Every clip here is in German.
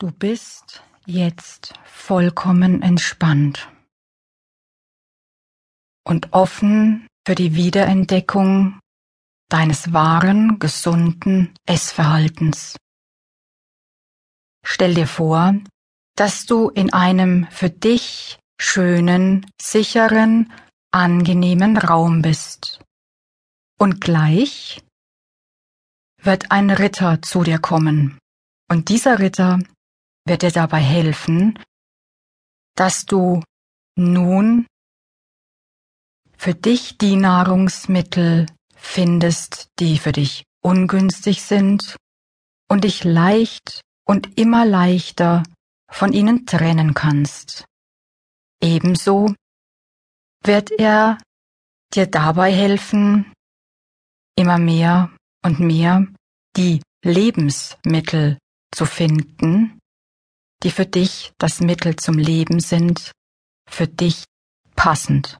Du bist jetzt vollkommen entspannt und offen für die Wiederentdeckung deines wahren, gesunden Essverhaltens. Stell dir vor, dass du in einem für dich schönen, sicheren, angenehmen Raum bist. Und gleich wird ein Ritter zu dir kommen. Und dieser Ritter wird dir dabei helfen, dass du nun für dich die Nahrungsmittel findest, die für dich ungünstig sind und dich leicht und immer leichter von ihnen trennen kannst. Ebenso wird er dir dabei helfen, immer mehr und mehr die Lebensmittel zu finden, die für dich das Mittel zum Leben sind, für dich passend.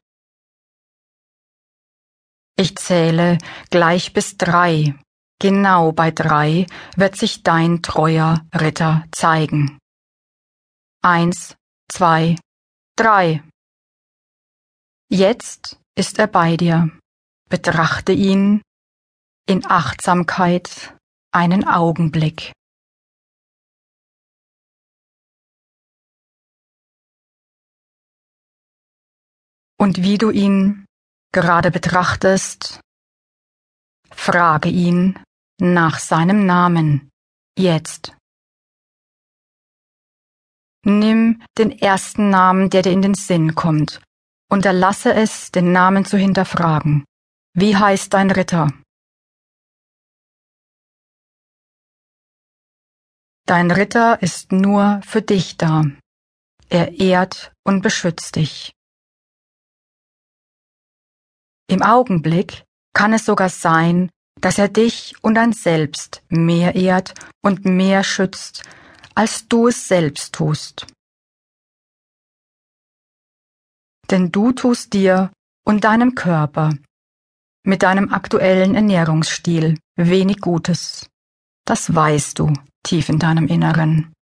Ich zähle gleich bis drei. Genau bei drei wird sich dein treuer Ritter zeigen. Eins, zwei, drei. Jetzt ist er bei dir. Betrachte ihn in Achtsamkeit einen Augenblick. Und wie du ihn gerade betrachtest, frage ihn nach seinem Namen jetzt. Nimm den ersten Namen, der dir in den Sinn kommt, und erlasse es, den Namen zu hinterfragen. Wie heißt dein Ritter? Dein Ritter ist nur für dich da. Er ehrt und beschützt dich. Im Augenblick kann es sogar sein, dass er dich und dein Selbst mehr ehrt und mehr schützt, als du es selbst tust. Denn du tust dir und deinem Körper mit deinem aktuellen Ernährungsstil wenig Gutes. Das weißt du tief in deinem Inneren.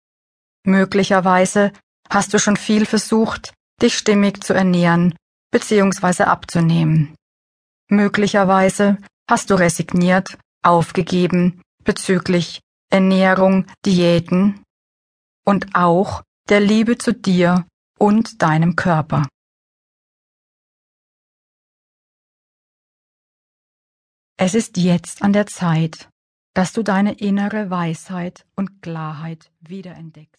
Möglicherweise hast du schon viel versucht, dich stimmig zu ernähren bzw. abzunehmen. Möglicherweise hast du resigniert, aufgegeben bezüglich Ernährung, Diäten und auch der Liebe zu dir und deinem Körper. Es ist jetzt an der Zeit, dass du deine innere Weisheit und Klarheit wiederentdeckst.